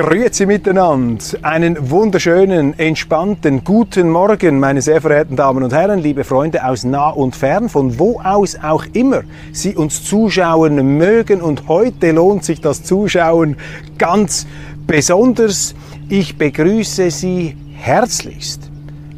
Grüezi miteinander. Einen wunderschönen, entspannten guten Morgen, meine sehr verehrten Damen und Herren, liebe Freunde aus nah und fern, von wo aus auch immer Sie uns zuschauen mögen. Und heute lohnt sich das Zuschauen ganz besonders. Ich begrüße Sie herzlichst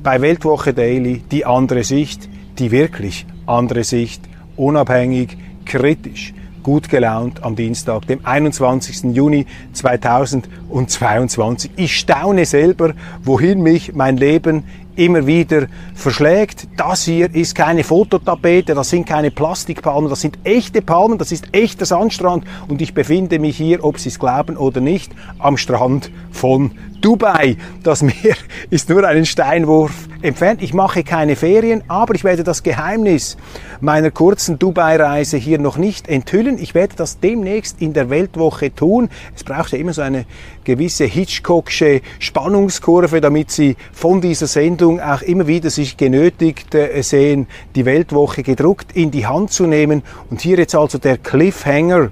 bei Weltwoche Daily, die andere Sicht, die wirklich andere Sicht, unabhängig, kritisch gut gelaunt am Dienstag, dem 21. Juni 2022. Ich staune selber, wohin mich mein Leben immer wieder verschlägt. Das hier ist keine Fototapete, das sind keine Plastikpalmen, das sind echte Palmen, das ist echter Sandstrand und ich befinde mich hier, ob Sie es glauben oder nicht, am Strand von Dubai. Das Meer ist nur einen Steinwurf entfernt. Ich mache keine Ferien, aber ich werde das Geheimnis meiner kurzen Dubai-Reise hier noch nicht enthüllen. Ich werde das demnächst in der Weltwoche tun. Es braucht ja immer so eine gewisse Hitchcocksche Spannungskurve, damit Sie von dieser Sendung auch immer wieder sich genötigt äh, sehen, die Weltwoche gedruckt in die Hand zu nehmen. Und hier jetzt also der Cliffhanger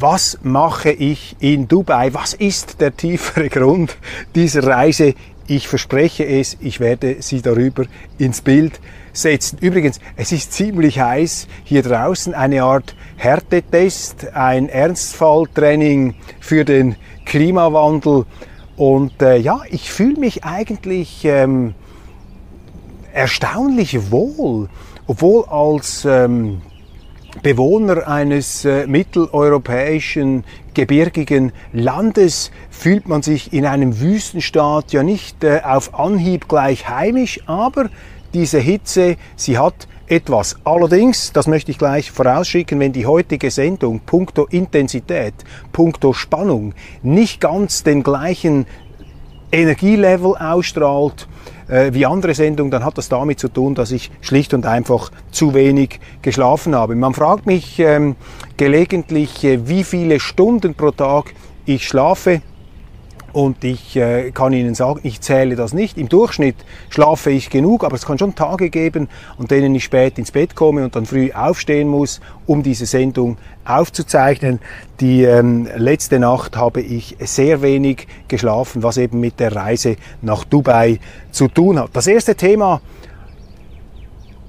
was mache ich in Dubai? Was ist der tiefere Grund dieser Reise? Ich verspreche es, ich werde Sie darüber ins Bild setzen. Übrigens, es ist ziemlich heiß hier draußen, eine Art Härtetest, ein Ernstfalltraining für den Klimawandel. Und äh, ja, ich fühle mich eigentlich ähm, erstaunlich wohl, obwohl als ähm, Bewohner eines äh, mitteleuropäischen gebirgigen Landes fühlt man sich in einem Wüstenstaat ja nicht äh, auf Anhieb gleich heimisch, aber diese Hitze, sie hat etwas. Allerdings, das möchte ich gleich vorausschicken, wenn die heutige Sendung punkto Intensität, punkto Spannung nicht ganz den gleichen Energielevel ausstrahlt, äh, wie andere Sendungen, dann hat das damit zu tun, dass ich schlicht und einfach zu wenig geschlafen habe. Man fragt mich ähm, gelegentlich, äh, wie viele Stunden pro Tag ich schlafe. Und ich äh, kann Ihnen sagen, ich zähle das nicht. Im Durchschnitt schlafe ich genug, aber es kann schon Tage geben, an denen ich spät ins Bett komme und dann früh aufstehen muss, um diese Sendung aufzuzeichnen. Die ähm, letzte Nacht habe ich sehr wenig geschlafen, was eben mit der Reise nach Dubai zu tun hat. Das erste Thema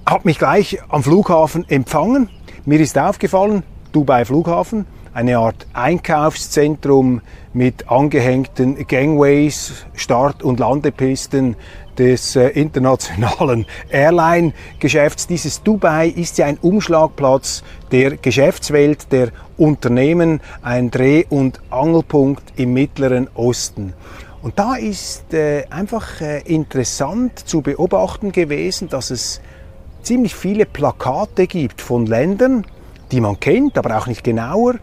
hat mich gleich am Flughafen empfangen. Mir ist aufgefallen, Dubai Flughafen, eine Art Einkaufszentrum mit angehängten Gangways, Start- und Landepisten des äh, internationalen Airline-Geschäfts. Dieses Dubai ist ja ein Umschlagplatz der Geschäftswelt, der Unternehmen, ein Dreh- und Angelpunkt im Mittleren Osten. Und da ist äh, einfach äh, interessant zu beobachten gewesen, dass es ziemlich viele Plakate gibt von Ländern, die man kennt, aber auch nicht genauer,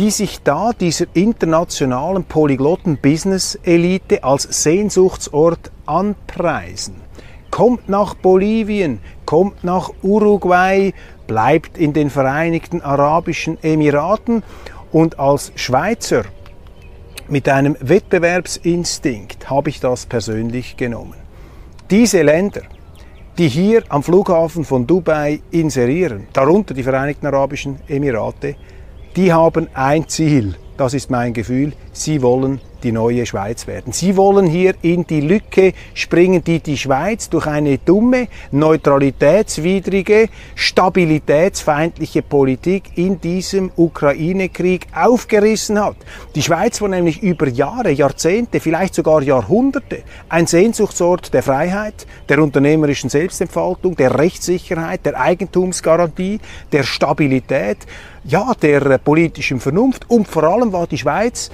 die sich da dieser internationalen polyglotten Business-Elite als Sehnsuchtsort anpreisen. Kommt nach Bolivien, kommt nach Uruguay, bleibt in den Vereinigten Arabischen Emiraten und als Schweizer mit einem Wettbewerbsinstinkt habe ich das persönlich genommen. Diese Länder, die hier am Flughafen von Dubai inserieren, darunter die Vereinigten Arabischen Emirate, die haben ein Ziel. das ist mein Gefühl, sie wollen die neue Schweiz werden. Sie wollen hier in die Lücke springen, die die Schweiz durch eine dumme, neutralitätswidrige, stabilitätsfeindliche Politik in diesem Ukraine-Krieg aufgerissen hat. Die Schweiz war nämlich über Jahre, Jahrzehnte, vielleicht sogar Jahrhunderte ein Sehnsuchtsort der Freiheit, der unternehmerischen Selbstentfaltung, der Rechtssicherheit, der Eigentumsgarantie, der Stabilität, ja, der politischen Vernunft und vor allem war die Schweiz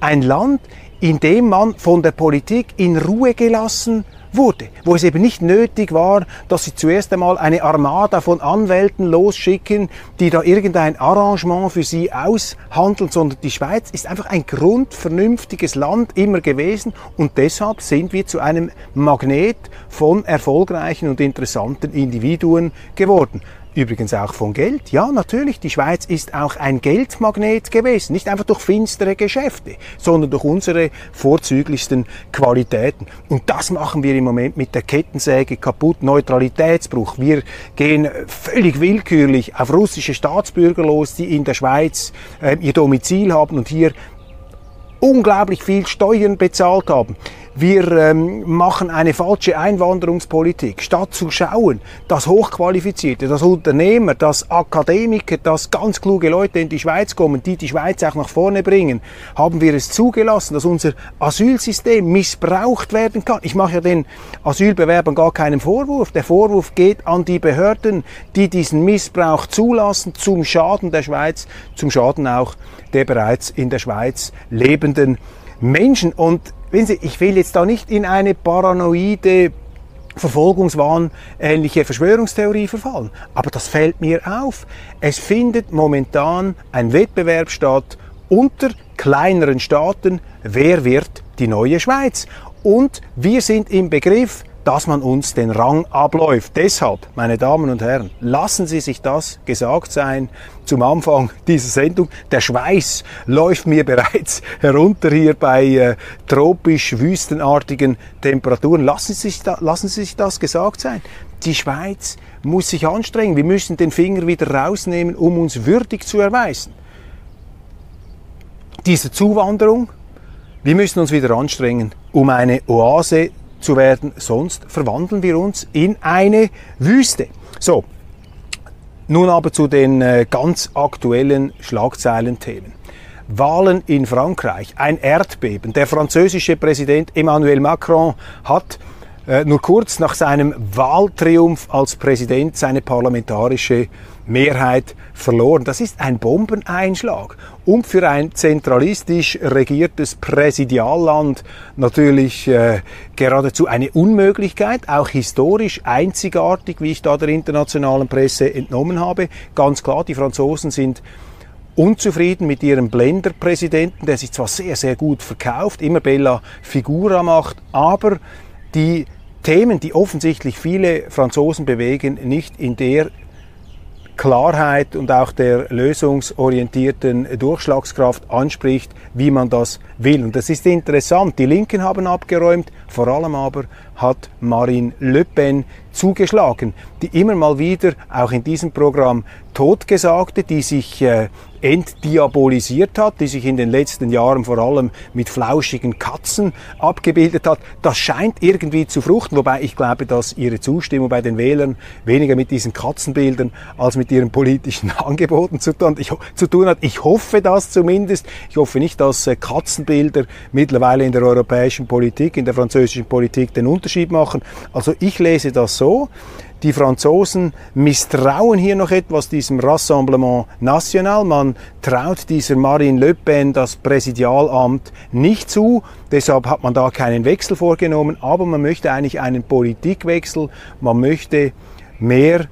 ein Land, in dem man von der Politik in Ruhe gelassen wurde, wo es eben nicht nötig war, dass sie zuerst einmal eine Armada von Anwälten losschicken, die da irgendein Arrangement für sie aushandeln, sondern die Schweiz ist einfach ein grundvernünftiges Land immer gewesen und deshalb sind wir zu einem Magnet von erfolgreichen und interessanten Individuen geworden. Übrigens auch von Geld. Ja, natürlich, die Schweiz ist auch ein Geldmagnet gewesen. Nicht einfach durch finstere Geschäfte, sondern durch unsere vorzüglichsten Qualitäten. Und das machen wir im Moment mit der Kettensäge kaputt. Neutralitätsbruch. Wir gehen völlig willkürlich auf russische Staatsbürger los, die in der Schweiz äh, ihr Domizil haben und hier unglaublich viel Steuern bezahlt haben wir ähm, machen eine falsche Einwanderungspolitik. Statt zu schauen, dass Hochqualifizierte, dass Unternehmer, dass Akademiker, dass ganz kluge Leute in die Schweiz kommen, die die Schweiz auch nach vorne bringen, haben wir es zugelassen, dass unser Asylsystem missbraucht werden kann. Ich mache ja den Asylbewerbern gar keinen Vorwurf. Der Vorwurf geht an die Behörden, die diesen Missbrauch zulassen, zum Schaden der Schweiz, zum Schaden auch der bereits in der Schweiz lebenden Menschen. Und wenn Sie, ich will jetzt da nicht in eine paranoide Verfolgungswahn ähnliche Verschwörungstheorie verfallen. Aber das fällt mir auf. Es findet momentan ein Wettbewerb statt unter kleineren Staaten. Wer wird die neue Schweiz? Und wir sind im Begriff, dass man uns den Rang abläuft. Deshalb, meine Damen und Herren, lassen Sie sich das gesagt sein zum Anfang dieser Sendung. Der Schweiß läuft mir bereits herunter hier bei äh, tropisch wüstenartigen Temperaturen. Lassen Sie, sich da, lassen Sie sich das gesagt sein. Die Schweiz muss sich anstrengen. Wir müssen den Finger wieder rausnehmen, um uns würdig zu erweisen. Diese Zuwanderung, wir müssen uns wieder anstrengen, um eine Oase zu werden, sonst verwandeln wir uns in eine Wüste. So, nun aber zu den äh, ganz aktuellen Schlagzeilenthemen. Wahlen in Frankreich, ein Erdbeben. Der französische Präsident Emmanuel Macron hat äh, nur kurz nach seinem Wahltriumph als Präsident seine parlamentarische Mehrheit verloren. Das ist ein Bombeneinschlag und für ein zentralistisch regiertes Präsidialland natürlich äh, geradezu eine Unmöglichkeit, auch historisch einzigartig, wie ich da der internationalen Presse entnommen habe. Ganz klar, die Franzosen sind unzufrieden mit ihrem Blender-Präsidenten, der sich zwar sehr, sehr gut verkauft, immer Bella Figura macht, aber die Themen, die offensichtlich viele Franzosen bewegen, nicht in der Klarheit und auch der lösungsorientierten Durchschlagskraft anspricht, wie man das will. Und das ist interessant. Die Linken haben abgeräumt, vor allem aber hat Marine Le Pen zugeschlagen, die immer mal wieder auch in diesem Programm Totgesagte, die sich äh, entdiabolisiert hat, die sich in den letzten Jahren vor allem mit flauschigen Katzen abgebildet hat. Das scheint irgendwie zu fruchten, wobei ich glaube, dass ihre Zustimmung bei den Wählern weniger mit diesen Katzenbildern als mit ihren politischen Angeboten zu tun, ich, zu tun hat. Ich hoffe das zumindest. Ich hoffe nicht, dass äh, Katzenbilder mittlerweile in der europäischen Politik, in der französischen Politik den Unterschied machen. Also ich lese das so. Die Franzosen misstrauen hier noch etwas diesem Rassemblement National. Man traut dieser Marine Le Pen das Präsidialamt nicht zu. Deshalb hat man da keinen Wechsel vorgenommen. Aber man möchte eigentlich einen Politikwechsel. Man möchte mehr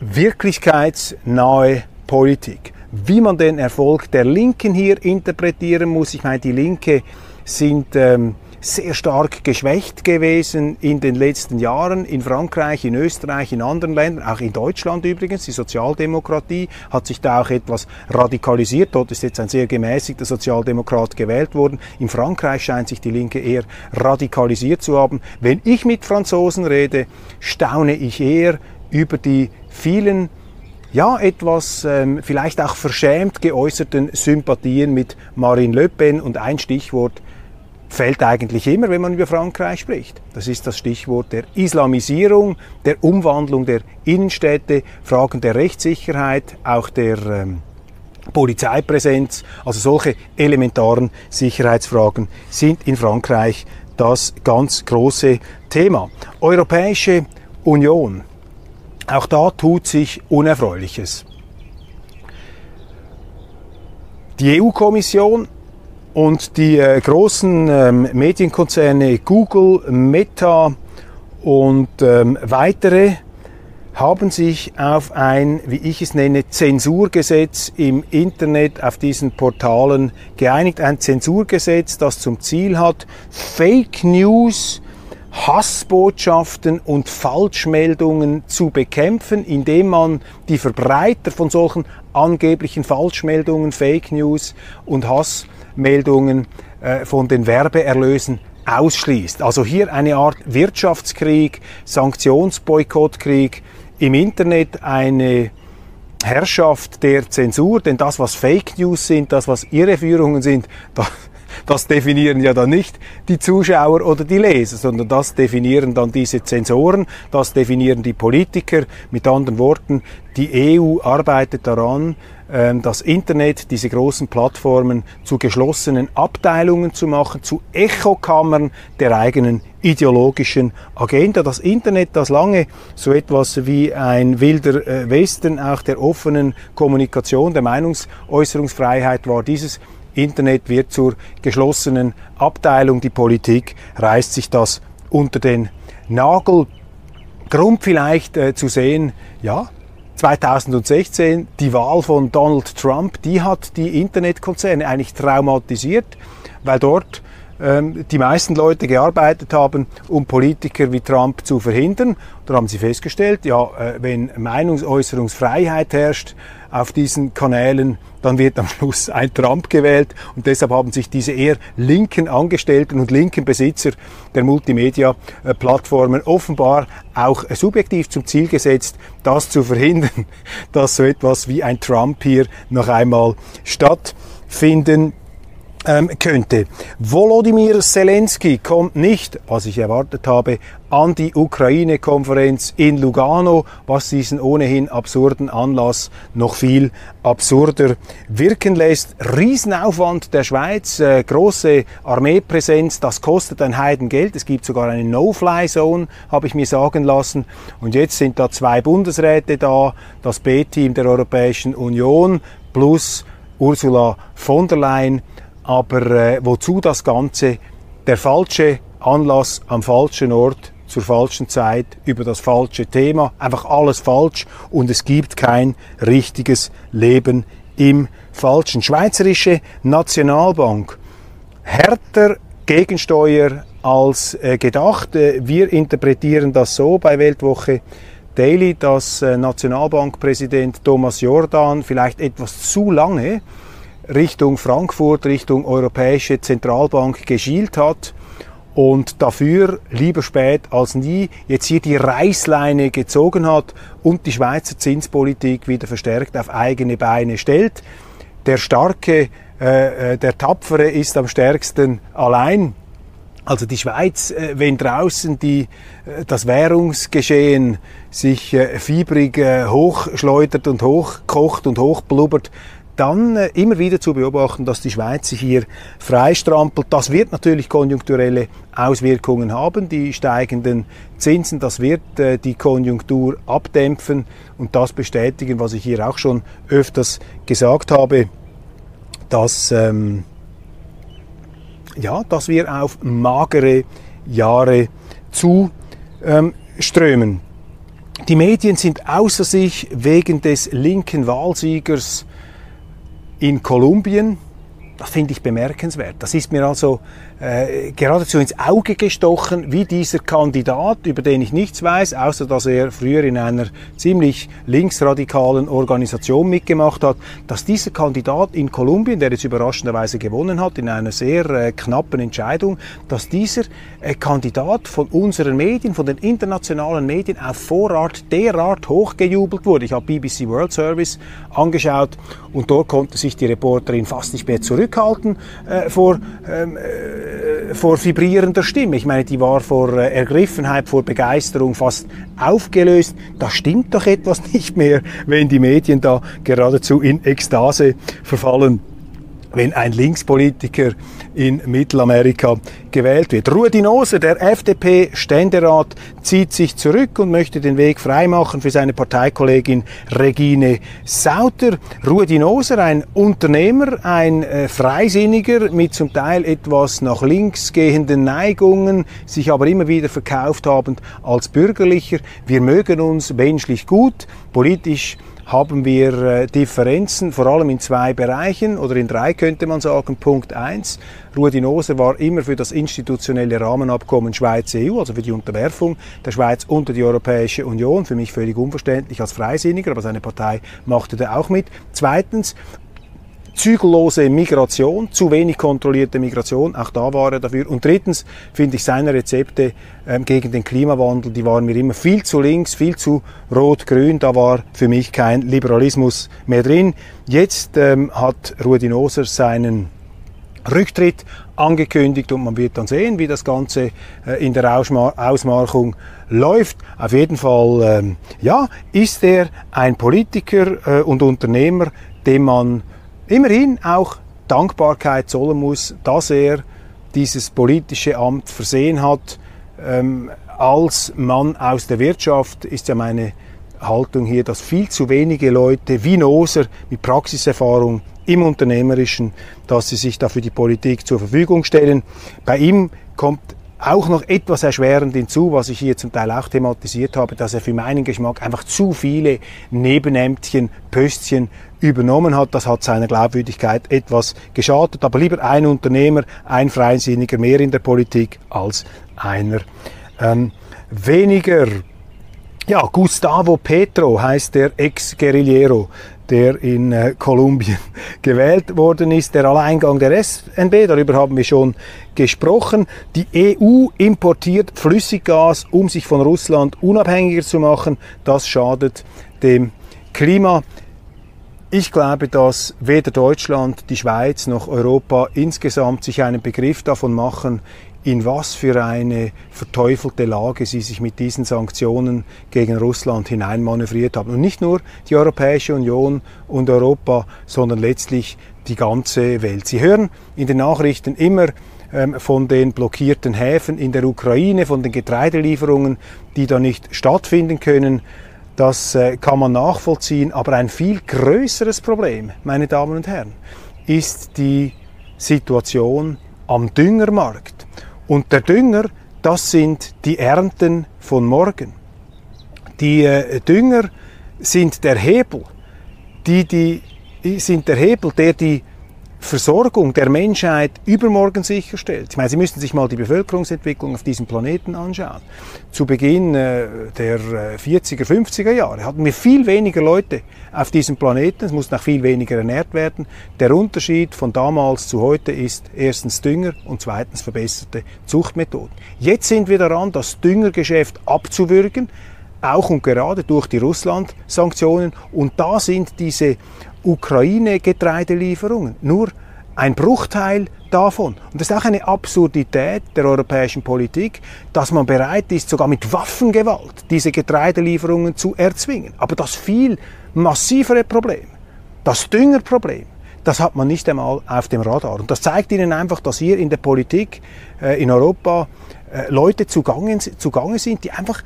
wirklichkeitsnahe Politik. Wie man den Erfolg der Linken hier interpretieren muss, ich meine, die Linke sind ähm, sehr stark geschwächt gewesen in den letzten Jahren in Frankreich, in Österreich, in anderen Ländern, auch in Deutschland übrigens. Die Sozialdemokratie hat sich da auch etwas radikalisiert. Dort ist jetzt ein sehr gemäßigter Sozialdemokrat gewählt worden. In Frankreich scheint sich die Linke eher radikalisiert zu haben. Wenn ich mit Franzosen rede, staune ich eher über die vielen ja, etwas ähm, vielleicht auch verschämt geäußerten Sympathien mit Marine Le Pen und ein Stichwort fällt eigentlich immer, wenn man über Frankreich spricht. Das ist das Stichwort der Islamisierung, der Umwandlung der Innenstädte, Fragen der Rechtssicherheit, auch der ähm, Polizeipräsenz. Also solche elementaren Sicherheitsfragen sind in Frankreich das ganz große Thema. Europäische Union. Auch da tut sich Unerfreuliches. Die EU-Kommission und die äh, großen ähm, Medienkonzerne Google, Meta und ähm, weitere haben sich auf ein, wie ich es nenne, Zensurgesetz im Internet auf diesen Portalen geeinigt. Ein Zensurgesetz, das zum Ziel hat, Fake News, Hassbotschaften und Falschmeldungen zu bekämpfen, indem man die Verbreiter von solchen angeblichen Falschmeldungen, Fake News und Hassmeldungen äh, von den Werbeerlösen ausschließt. Also hier eine Art Wirtschaftskrieg, Sanktionsboykottkrieg, im Internet eine Herrschaft der Zensur, denn das, was Fake News sind, das, was Irreführungen sind, das, das definieren ja dann nicht die Zuschauer oder die Leser, sondern das definieren dann diese Zensoren, das definieren die Politiker. Mit anderen Worten, die EU arbeitet daran, ähm, das Internet, diese großen Plattformen zu geschlossenen Abteilungen zu machen, zu Echokammern der eigenen ideologischen Agenda. Das Internet, das lange so etwas wie ein wilder äh, Westen auch der offenen Kommunikation, der Meinungsäußerungsfreiheit war, dieses Internet wird zur geschlossenen Abteilung. Die Politik reißt sich das unter den Nagel. Grund vielleicht äh, zu sehen, ja, 2016 die Wahl von Donald Trump, die hat die Internetkonzerne eigentlich traumatisiert, weil dort die meisten Leute gearbeitet haben, um Politiker wie Trump zu verhindern. Da haben sie festgestellt, ja, äh, wenn Meinungsäußerungsfreiheit herrscht auf diesen Kanälen, dann wird am Schluss ein Trump gewählt und deshalb haben sich diese eher linken Angestellten und linken Besitzer der Multimedia-Plattformen offenbar auch subjektiv zum Ziel gesetzt, das zu verhindern, dass so etwas wie ein Trump hier noch einmal stattfinden ähm, könnte. Volodymyr Zelensky kommt nicht, was ich erwartet habe, an die Ukraine-Konferenz in Lugano, was diesen ohnehin absurden Anlass noch viel absurder wirken lässt. Riesenaufwand der Schweiz, äh, große Armeepräsenz, das kostet ein Heidengeld. Es gibt sogar eine No-Fly-Zone, habe ich mir sagen lassen. Und jetzt sind da zwei Bundesräte da, das B-Team der Europäischen Union plus Ursula von der Leyen aber äh, wozu das Ganze? Der falsche Anlass am falschen Ort zur falschen Zeit über das falsche Thema. Einfach alles falsch und es gibt kein richtiges Leben im Falschen. Schweizerische Nationalbank. Härter Gegensteuer als äh, gedacht. Äh, wir interpretieren das so bei Weltwoche Daily, dass äh, Nationalbankpräsident Thomas Jordan vielleicht etwas zu lange Richtung Frankfurt, Richtung Europäische Zentralbank geschielt hat und dafür lieber spät als nie jetzt hier die Reißleine gezogen hat und die Schweizer Zinspolitik wieder verstärkt auf eigene Beine stellt. Der Starke, äh, äh der Tapfere ist am stärksten allein. Also die Schweiz, äh, wenn draußen die, äh, das Währungsgeschehen sich fiebrig hochschleudert und hochkocht und hochblubbert, dann äh, immer wieder zu beobachten, dass die Schweiz sich hier freistrampelt. Das wird natürlich konjunkturelle Auswirkungen haben. Die steigenden Zinsen, das wird äh, die Konjunktur abdämpfen und das bestätigen, was ich hier auch schon öfters gesagt habe, dass, ähm, ja, dass wir auf magere Jahre zu ähm. Die Medien sind außer sich wegen des linken Wahlsiegers in Kolumbien, das finde ich bemerkenswert. Das ist mir also äh, geradezu ins Auge gestochen, wie dieser Kandidat, über den ich nichts weiß, außer dass er früher in einer ziemlich linksradikalen Organisation mitgemacht hat, dass dieser Kandidat in Kolumbien, der jetzt überraschenderweise gewonnen hat, in einer sehr äh, knappen Entscheidung, dass dieser äh, Kandidat von unseren Medien, von den internationalen Medien auf Vorrat derart hochgejubelt wurde. Ich habe BBC World Service angeschaut und dort konnte sich die Reporterin fast nicht mehr zurückhalten äh, vor ähm, äh, vor vibrierender Stimme. Ich meine, die war vor äh, Ergriffenheit, vor Begeisterung fast aufgelöst. Da stimmt doch etwas nicht mehr, wenn die Medien da geradezu in Ekstase verfallen wenn ein Linkspolitiker in Mittelamerika gewählt wird. Rudi Noser, der FDP-Ständerat, zieht sich zurück und möchte den Weg freimachen für seine Parteikollegin Regine Sauter. Rudi Noser, ein Unternehmer, ein äh, Freisinniger mit zum Teil etwas nach links gehenden Neigungen, sich aber immer wieder verkauft habend als Bürgerlicher. Wir mögen uns menschlich gut, politisch haben wir äh, Differenzen, vor allem in zwei Bereichen oder in drei könnte man sagen. Punkt eins: Rudi Noser war immer für das institutionelle Rahmenabkommen Schweiz-EU, also für die Unterwerfung der Schweiz unter die Europäische Union. Für mich völlig unverständlich als Freisinniger, aber seine Partei machte da auch mit. Zweitens, zügellose Migration, zu wenig kontrollierte Migration, auch da war er dafür. Und drittens finde ich seine Rezepte ähm, gegen den Klimawandel, die waren mir immer viel zu links, viel zu rot-grün, da war für mich kein Liberalismus mehr drin. Jetzt ähm, hat Rudi Noser seinen Rücktritt angekündigt und man wird dann sehen, wie das Ganze äh, in der Ausmarchung läuft. Auf jeden Fall, ähm, ja, ist er ein Politiker äh, und Unternehmer, dem man immerhin auch Dankbarkeit zollen muss, dass er dieses politische Amt versehen hat. Ähm, als Mann aus der Wirtschaft ist ja meine Haltung hier, dass viel zu wenige Leute wie Noser mit Praxiserfahrung im Unternehmerischen, dass sie sich da für die Politik zur Verfügung stellen. Bei ihm kommt auch noch etwas erschwerend hinzu, was ich hier zum Teil auch thematisiert habe, dass er für meinen Geschmack einfach zu viele Nebenämtchen, Pöstchen übernommen hat. Das hat seiner Glaubwürdigkeit etwas geschadet. Aber lieber ein Unternehmer, ein Freisinniger mehr in der Politik als einer ähm, weniger. Ja, Gustavo Petro heißt der Ex-Guerillero, der in äh, Kolumbien gewählt worden ist. Der Alleingang der SNB, darüber haben wir schon gesprochen. Die EU importiert Flüssiggas, um sich von Russland unabhängiger zu machen. Das schadet dem Klima. Ich glaube, dass weder Deutschland, die Schweiz noch Europa insgesamt sich einen Begriff davon machen, in was für eine verteufelte Lage sie sich mit diesen Sanktionen gegen Russland hineinmanövriert haben. Und nicht nur die Europäische Union und Europa, sondern letztlich die ganze Welt. Sie hören in den Nachrichten immer ähm, von den blockierten Häfen in der Ukraine, von den Getreidelieferungen, die da nicht stattfinden können. Das äh, kann man nachvollziehen, aber ein viel größeres Problem, meine Damen und Herren, ist die Situation am Düngermarkt. Und der Dünger, das sind die Ernten von morgen. Die äh, Dünger sind der Hebel, die, die sind der Hebel, der die Versorgung der Menschheit übermorgen sicherstellt. Ich meine, Sie müssten sich mal die Bevölkerungsentwicklung auf diesem Planeten anschauen. Zu Beginn äh, der 40er, äh, 50er Jahre hatten wir viel weniger Leute auf diesem Planeten. Es mussten auch viel weniger ernährt werden. Der Unterschied von damals zu heute ist erstens Dünger und zweitens verbesserte Zuchtmethoden. Jetzt sind wir daran, das Düngergeschäft abzuwürgen auch und gerade durch die Russland-Sanktionen. Und da sind diese Ukraine-Getreidelieferungen. Nur ein Bruchteil davon. Und das ist auch eine Absurdität der europäischen Politik, dass man bereit ist, sogar mit Waffengewalt diese Getreidelieferungen zu erzwingen. Aber das viel massivere Problem, das Düngerproblem, das hat man nicht einmal auf dem Radar. Und das zeigt Ihnen einfach, dass hier in der Politik äh, in Europa äh, Leute zugange, zugange sind, die einfach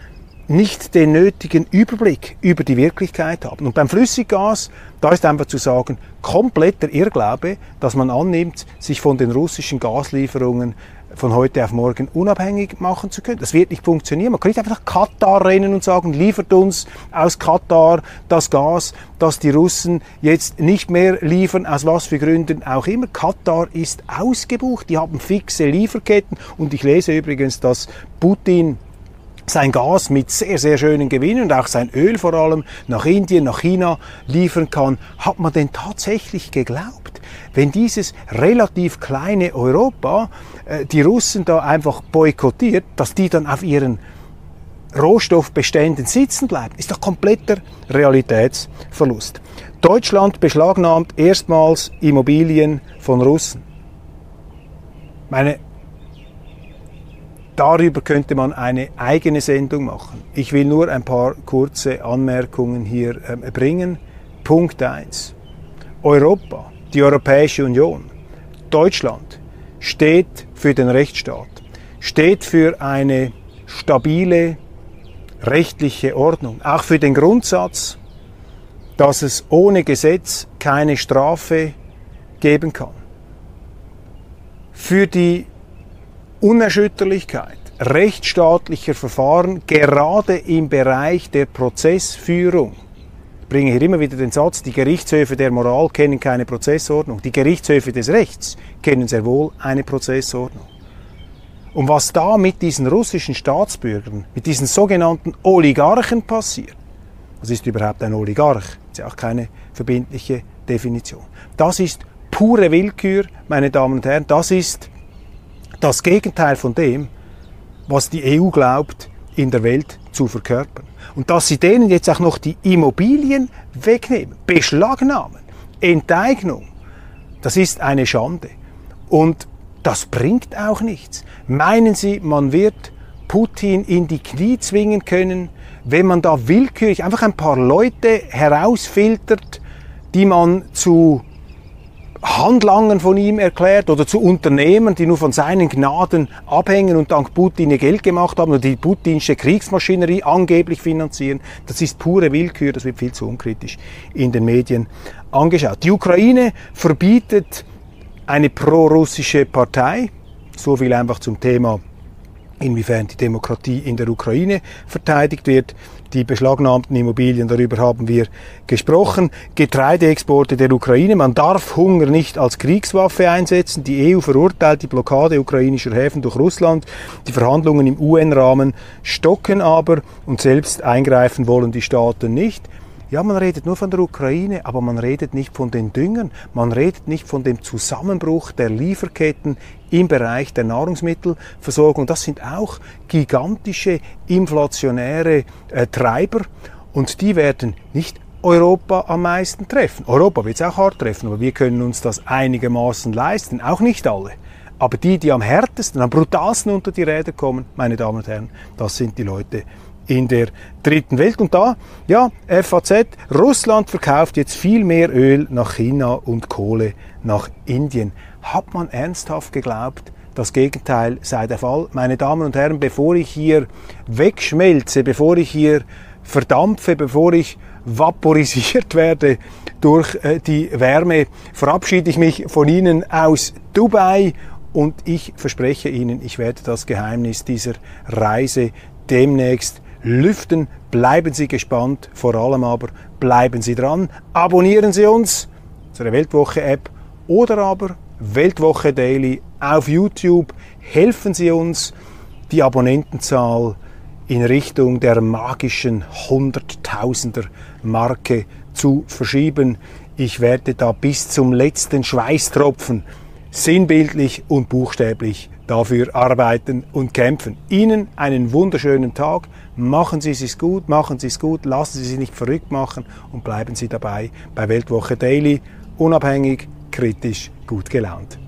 nicht den nötigen Überblick über die Wirklichkeit haben. Und beim Flüssiggas, da ist einfach zu sagen, kompletter Irrglaube, dass man annimmt, sich von den russischen Gaslieferungen von heute auf morgen unabhängig machen zu können. Das wird nicht funktionieren. Man kann nicht einfach nach Katar rennen und sagen, liefert uns aus Katar das Gas, das die Russen jetzt nicht mehr liefern, aus was für Gründen auch immer. Katar ist ausgebucht, die haben fixe Lieferketten und ich lese übrigens, dass Putin sein Gas mit sehr, sehr schönen Gewinnen und auch sein Öl vor allem nach Indien, nach China liefern kann, hat man denn tatsächlich geglaubt, wenn dieses relativ kleine Europa äh, die Russen da einfach boykottiert, dass die dann auf ihren Rohstoffbeständen sitzen bleiben, ist doch kompletter Realitätsverlust. Deutschland beschlagnahmt erstmals Immobilien von Russen. Meine Darüber könnte man eine eigene Sendung machen. Ich will nur ein paar kurze Anmerkungen hier äh, bringen. Punkt 1. Europa, die Europäische Union, Deutschland steht für den Rechtsstaat, steht für eine stabile rechtliche Ordnung, auch für den Grundsatz, dass es ohne Gesetz keine Strafe geben kann. Für die Unerschütterlichkeit rechtsstaatlicher Verfahren, gerade im Bereich der Prozessführung. Ich bringe hier immer wieder den Satz, die Gerichtshöfe der Moral kennen keine Prozessordnung. Die Gerichtshöfe des Rechts kennen sehr wohl eine Prozessordnung. Und was da mit diesen russischen Staatsbürgern, mit diesen sogenannten Oligarchen passiert, was ist überhaupt ein Oligarch? Das ist ja auch keine verbindliche Definition. Das ist pure Willkür, meine Damen und Herren. Das ist das Gegenteil von dem, was die EU glaubt, in der Welt zu verkörpern. Und dass sie denen jetzt auch noch die Immobilien wegnehmen, beschlagnahmen, Enteignung, das ist eine Schande. Und das bringt auch nichts. Meinen Sie, man wird Putin in die Knie zwingen können, wenn man da willkürlich einfach ein paar Leute herausfiltert, die man zu Handlangern von ihm erklärt oder zu Unternehmen, die nur von seinen Gnaden abhängen und dank Putin ihr Geld gemacht haben oder die putinsche Kriegsmaschinerie angeblich finanzieren. Das ist pure Willkür, das wird viel zu unkritisch in den Medien angeschaut. Die Ukraine verbietet eine prorussische Partei, so viel einfach zum Thema inwiefern die Demokratie in der Ukraine verteidigt wird. Die beschlagnahmten Immobilien, darüber haben wir gesprochen. Getreideexporte der Ukraine. Man darf Hunger nicht als Kriegswaffe einsetzen. Die EU verurteilt die Blockade ukrainischer Häfen durch Russland. Die Verhandlungen im UN-Rahmen stocken aber und selbst eingreifen wollen die Staaten nicht. Ja, man redet nur von der Ukraine, aber man redet nicht von den Düngern, man redet nicht von dem Zusammenbruch der Lieferketten im Bereich der Nahrungsmittelversorgung. Das sind auch gigantische inflationäre äh, Treiber und die werden nicht Europa am meisten treffen. Europa wird es auch hart treffen, aber wir können uns das einigermaßen leisten, auch nicht alle. Aber die, die am härtesten, am brutalsten unter die Räder kommen, meine Damen und Herren, das sind die Leute in der dritten Welt. Und da, ja, FAZ, Russland verkauft jetzt viel mehr Öl nach China und Kohle nach Indien. Hat man ernsthaft geglaubt, das Gegenteil sei der Fall? Meine Damen und Herren, bevor ich hier wegschmelze, bevor ich hier verdampfe, bevor ich vaporisiert werde durch äh, die Wärme, verabschiede ich mich von Ihnen aus Dubai und ich verspreche Ihnen, ich werde das Geheimnis dieser Reise demnächst lüften. Bleiben Sie gespannt, vor allem aber bleiben Sie dran. Abonnieren Sie uns, unsere Weltwoche-App oder aber Weltwoche Daily auf YouTube. Helfen Sie uns, die Abonnentenzahl in Richtung der magischen Hunderttausender Marke zu verschieben. Ich werde da bis zum letzten Schweißtropfen sinnbildlich und buchstäblich dafür arbeiten und kämpfen. Ihnen einen wunderschönen Tag. Machen Sie es gut, machen Sie es gut, lassen Sie sich nicht verrückt machen und bleiben Sie dabei bei Weltwoche Daily, unabhängig, kritisch, gut gelaunt.